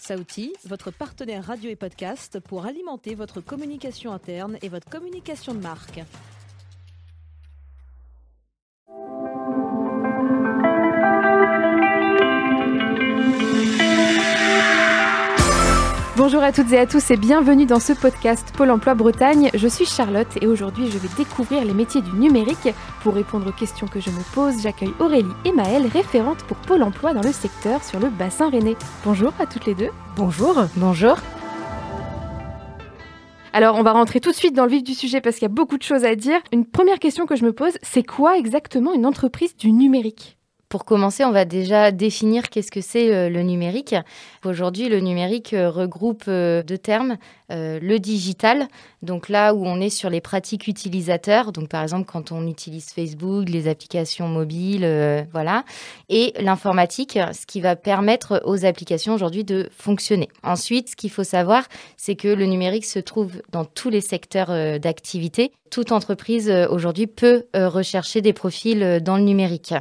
Saouti, votre partenaire radio et podcast pour alimenter votre communication interne et votre communication de marque. Bonjour à toutes et à tous et bienvenue dans ce podcast Pôle Emploi Bretagne. Je suis Charlotte et aujourd'hui je vais découvrir les métiers du numérique. Pour répondre aux questions que je me pose, j'accueille Aurélie et Maëlle, référentes pour Pôle Emploi dans le secteur sur le bassin rennais. Bonjour à toutes les deux. Bonjour. Bonjour. Alors, on va rentrer tout de suite dans le vif du sujet parce qu'il y a beaucoup de choses à dire. Une première question que je me pose, c'est quoi exactement une entreprise du numérique? Pour commencer, on va déjà définir qu'est-ce que c'est euh, le numérique. Aujourd'hui, le numérique euh, regroupe euh, deux termes le digital, donc là où on est sur les pratiques utilisateurs, donc par exemple quand on utilise Facebook, les applications mobiles, voilà, et l'informatique, ce qui va permettre aux applications aujourd'hui de fonctionner. Ensuite, ce qu'il faut savoir, c'est que le numérique se trouve dans tous les secteurs d'activité. Toute entreprise aujourd'hui peut rechercher des profils dans le numérique.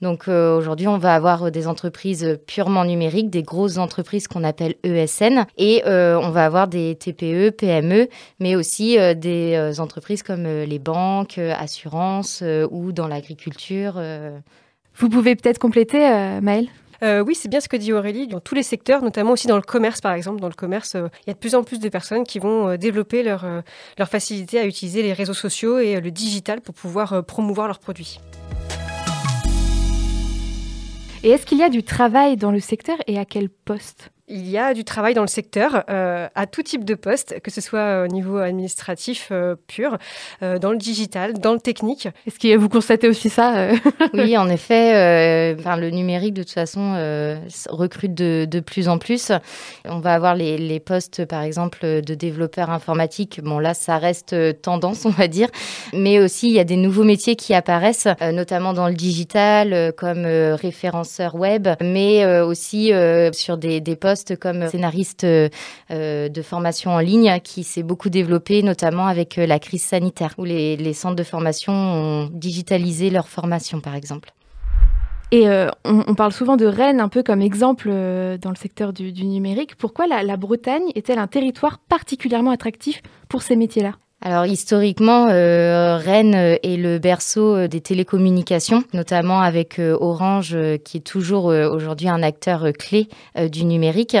Donc aujourd'hui, on va avoir des entreprises purement numériques, des grosses entreprises qu'on appelle ESN, et on va avoir des TPE, PME, mais aussi euh, des euh, entreprises comme euh, les banques, assurances ou dans l'agriculture. Vous pouvez peut-être compléter, Maëlle? Oui, c'est bien ce que dit Aurélie. Dans tous les secteurs, notamment aussi dans le commerce, par exemple. Dans le commerce, il y a de plus en plus de personnes qui vont développer leur, leur facilité à utiliser les réseaux sociaux et le digital pour pouvoir promouvoir leurs produits. Et est-ce qu'il y a du travail dans le secteur et à quel poste? Il y a du travail dans le secteur, euh, à tout type de poste, que ce soit au niveau administratif euh, pur, euh, dans le digital, dans le technique. Est-ce que vous constatez aussi ça Oui, en effet, enfin, le numérique, de toute façon, recrute de, de, plus en plus. On va avoir les, les, postes, par exemple, de développeurs informatiques. Bon, là, ça reste tendance, on va dire. Mais aussi, il y a des nouveaux métiers qui apparaissent, notamment dans le digital, comme référenceur web, mais aussi sur des, des postes comme scénariste euh, euh, de formation en ligne qui s'est beaucoup développé, notamment avec euh, la crise sanitaire, où les, centres de formation ont digitalisé leur formation, par exemple. Et on, parle souvent de Rennes un peu comme exemple dans le secteur du, numérique. Pourquoi la Bretagne est-elle un territoire particulièrement attractif pour ces métiers-là? Alors historiquement, euh, Rennes est le berceau euh, des télécommunications, notamment avec euh, Orange, qui est toujours aujourd'hui un acteur clé du numérique.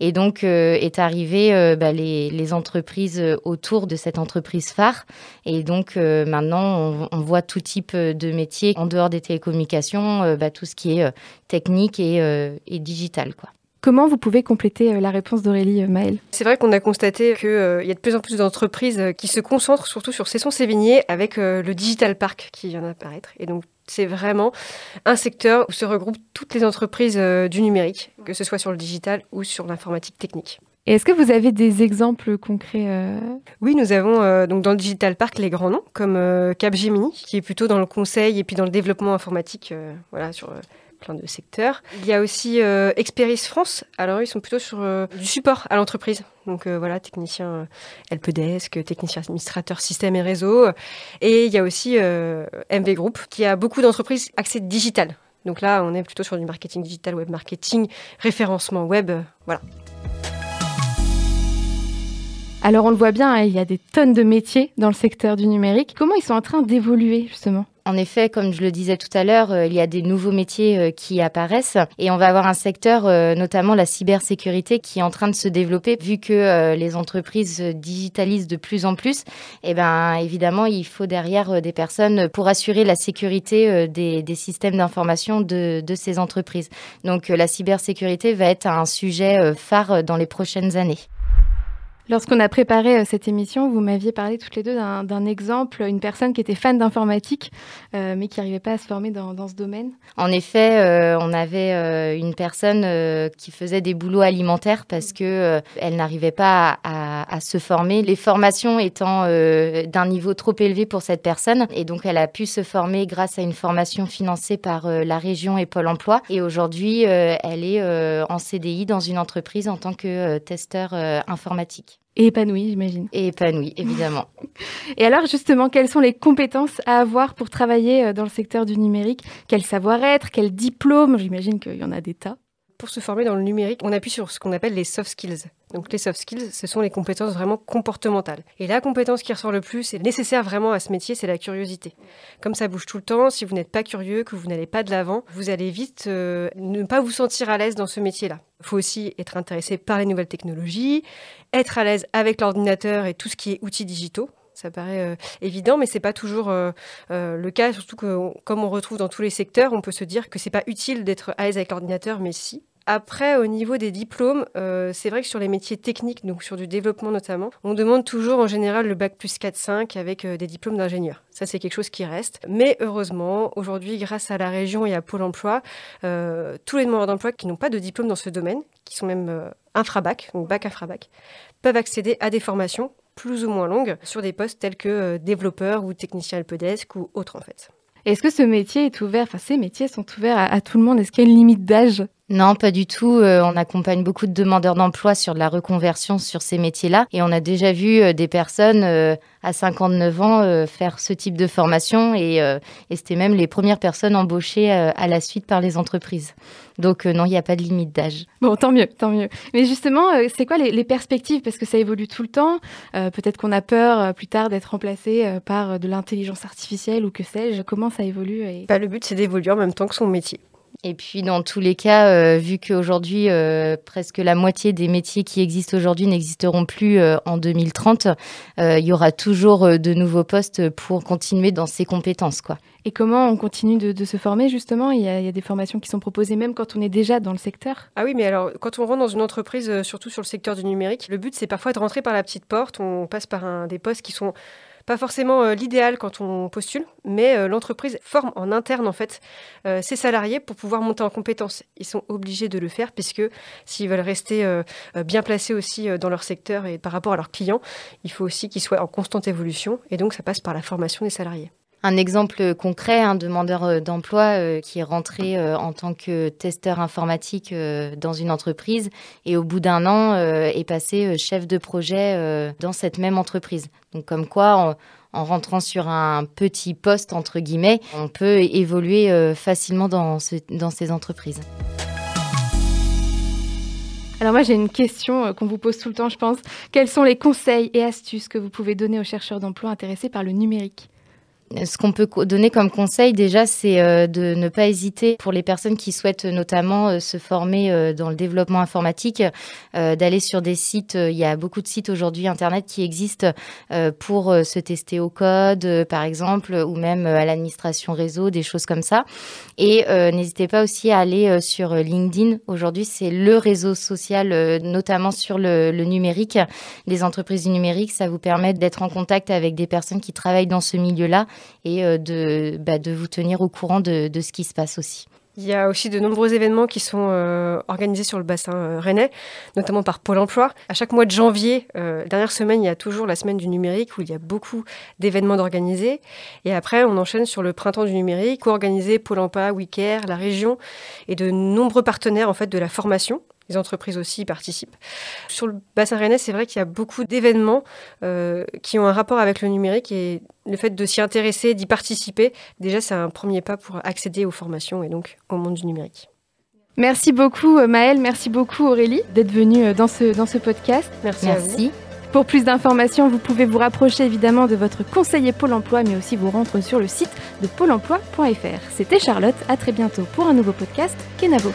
Et donc est arrivé bah, les, les, entreprises autour de cette entreprise phare. Et donc maintenant, on, on, voit tout type de métiers en dehors des télécommunications, bah, tout ce qui est technique et, et digital, quoi. Comment vous pouvez compléter euh, la réponse d'Aurélie euh, Maël C'est vrai qu'on a constaté qu'il euh, y a de plus en plus d'entreprises qui se concentrent surtout sur Cesson-Sévigné avec le Digital Park qui vient d'apparaître. Et donc, c'est vraiment un secteur où se regroupent toutes les entreprises du numérique, que ce soit sur le digital ou sur l'informatique technique. Et est-ce que vous avez des exemples concrets Oui, nous avons donc dans le Digital Park les grands noms comme Capgemini, qui est plutôt dans le conseil et puis dans le développement informatique, voilà, sur plein de secteurs. Il y a aussi euh, Experis France. Alors, ils sont plutôt sur euh, du support à l'entreprise. Donc euh, voilà, technicien helpdesk, technicien administrateur système et réseau. Et il y a aussi MV Group qui a beaucoup d'entreprises accès digital. Donc là, on est plutôt sur du marketing digital, web marketing, référencement web. voilà. Alors on le voit bien, hein, il y a des tonnes de métiers dans le secteur du numérique. Comment ils sont en train d'évoluer justement? En effet, comme je le disais tout à l'heure, euh, il y a des nouveaux métiers euh, qui apparaissent et on va avoir un secteur, euh, notamment la cybersécurité, qui est en train de se développer vu que les entreprises digitalisent de plus en plus. Et eh ben, évidemment, il faut derrière des personnes pour assurer la sécurité des, systèmes d'information de, de, ces entreprises. Donc, la cybersécurité va être un sujet phare dans les prochaines années. Lorsqu'on a préparé euh, cette émission, vous m'aviez parlé toutes les deux d'un exemple, une personne qui était fan d'informatique, euh, mais qui n'arrivait pas à se former dans, ce domaine. En effet, euh, on avait une personne qui faisait des boulots alimentaires parce que elle n'arrivait pas à, se former, les formations étant d'un niveau trop élevé pour cette personne, et donc elle a pu se former grâce à une formation financée par la région et Pôle Emploi. Et aujourd'hui, elle est en CDI dans une entreprise en tant que testeur informatique. Et épanoui, j'imagine. Et épanoui, évidemment. Et alors, justement, quelles sont les compétences à avoir pour travailler euh, dans le secteur du numérique? Quel savoir-être? Quel diplôme? J'imagine qu'il y en a des tas pour se former dans le numérique, on appuie sur ce qu'on appelle les soft skills. Donc les soft skills, ce sont les compétences vraiment comportementales. Et la compétence qui ressort le plus et nécessaire vraiment à ce métier, c'est la curiosité. Comme ça bouge tout le temps, si vous n'êtes pas curieux, que vous n'allez pas de l'avant, vous allez vite euh, ne pas vous sentir à l'aise dans ce métier-là. Il faut aussi être intéressé par les nouvelles technologies, être à l'aise avec l'ordinateur et tout ce qui est outils digitaux. Ça paraît euh, évident, mais c'est pas toujours euh, le cas. Surtout que, comme on retrouve dans tous les secteurs, on peut se dire que c'est pas utile d'être à l'aise avec l'ordinateur, mais si. Après, au niveau des diplômes, euh, c'est vrai que sur les métiers techniques, donc sur du développement notamment, on demande toujours en général le bac plus 4-5 avec euh, des diplômes d'ingénieur. Ça, c'est quelque chose qui reste. Mais heureusement, aujourd'hui, grâce à la région et à Pôle emploi, euh, tous les demandeurs d'emploi qui n'ont pas de diplôme dans ce domaine, qui sont même infrabac, donc bac infrabac, peuvent accéder à des formations plus ou moins longues sur des postes tels que développeur ou technicien helpdesk ou autre en fait. Est-ce que ce métier est ouvert, enfin ces métiers sont ouverts à, à tout le monde? Est-ce qu'il y a une limite d'âge? Non, pas du tout. Euh, on accompagne beaucoup de demandeurs d'emploi sur de la reconversion sur ces métiers-là. Et on a déjà vu euh, des personnes euh, à 59 ans faire ce type de formation. Et, et c'était même les premières personnes embauchées à la suite par les entreprises. Donc non, il n'y a pas de limite d'âge. Bon, tant mieux, tant mieux. Mais justement, c'est quoi les, perspectives? Parce que ça évolue tout le temps. Peut-être qu'on a peur plus tard d'être remplacé par de l'intelligence artificielle ou que sais-je. Comment ça évolue et... Bah, le but, c'est d'évoluer en même temps que son métier. Et puis dans tous les cas, euh, vu qu'aujourd'hui euh, presque la moitié des métiers qui existent aujourd'hui n'existeront plus euh, en 2030, il y aura toujours de nouveaux postes pour continuer dans ces compétences, quoi. Et comment on continue de, se former justement? Il y, a, il y, a, des formations qui sont proposées même quand on est déjà dans le secteur. Ah oui, mais alors quand on rentre dans une entreprise, surtout sur le secteur du numérique, le but c'est parfois de rentrer par la petite porte. On passe par un, des postes qui sont pas forcément euh, l'idéal quand on postule, mais euh, l'entreprise forme en interne en fait euh, ses salariés pour pouvoir monter en compétences. Ils sont obligés de le faire puisque s'ils veulent rester bien placés aussi dans leur secteur et par rapport à leurs clients, il faut aussi qu'ils soient en constante évolution et donc ça passe par la formation des salariés. Un exemple concret, un demandeur d'emploi qui est rentré en tant que testeur informatique dans une entreprise et au bout d'un an est passé chef de projet dans cette même entreprise. Donc comme quoi, en, rentrant sur un petit poste, entre guillemets, on peut évoluer euh, facilement dans, ces entreprises. Alors moi j'ai une question euh, qu'on vous pose tout le temps, je pense. Quels sont les conseils et astuces que vous pouvez donner aux chercheurs d'emploi intéressés par le numérique? Ce qu'on peut donner comme conseil déjà, c'est euh, de ne pas hésiter pour les personnes qui souhaitent notamment euh, se former euh, dans le développement informatique, d'aller sur des sites. Il y a beaucoup de sites aujourd'hui internet qui existent pour se tester au code, par exemple, ou même à l'administration réseau, des choses comme ça. Et n'hésitez pas aussi à aller sur LinkedIn. Aujourd'hui, c'est le réseau social, notamment sur le, le numérique. Les entreprises du numérique, ça vous permet d'être en contact avec des personnes qui travaillent dans ce milieu-là et euh, de, bah, de vous tenir au courant de, de, ce qui se passe aussi. Il y a aussi de nombreux événements qui sont euh, organisés sur le bassin euh, rennais, notamment par Pôle Emploi. À chaque mois de janvier, dernière semaine, il y a toujours la semaine du numérique où il y a beaucoup d'événements d'organisés. Et après, on enchaîne sur le printemps du numérique, co-organisé Pôle Emploi, Wicare, la région et de nombreux partenaires en fait de la formation les entreprises aussi y participent. Sur le bassin rennais, c'est vrai qu'il y a beaucoup d'événements euh, qui ont un rapport avec le numérique et le fait de s'y intéresser, d'y participer, déjà c'est un premier pas pour accéder aux formations et donc au monde du numérique. Merci beaucoup euh, Maëlle, merci beaucoup Aurélie d'être venue euh, dans ce, dans ce podcast. Merci, merci. Pour plus d'informations, vous pouvez vous rapprocher évidemment de votre conseiller Pôle emploi, mais aussi vous rendre sur le site de pôle emploi.fr. C'était Charlotte, à très bientôt pour un nouveau podcast Kenavo.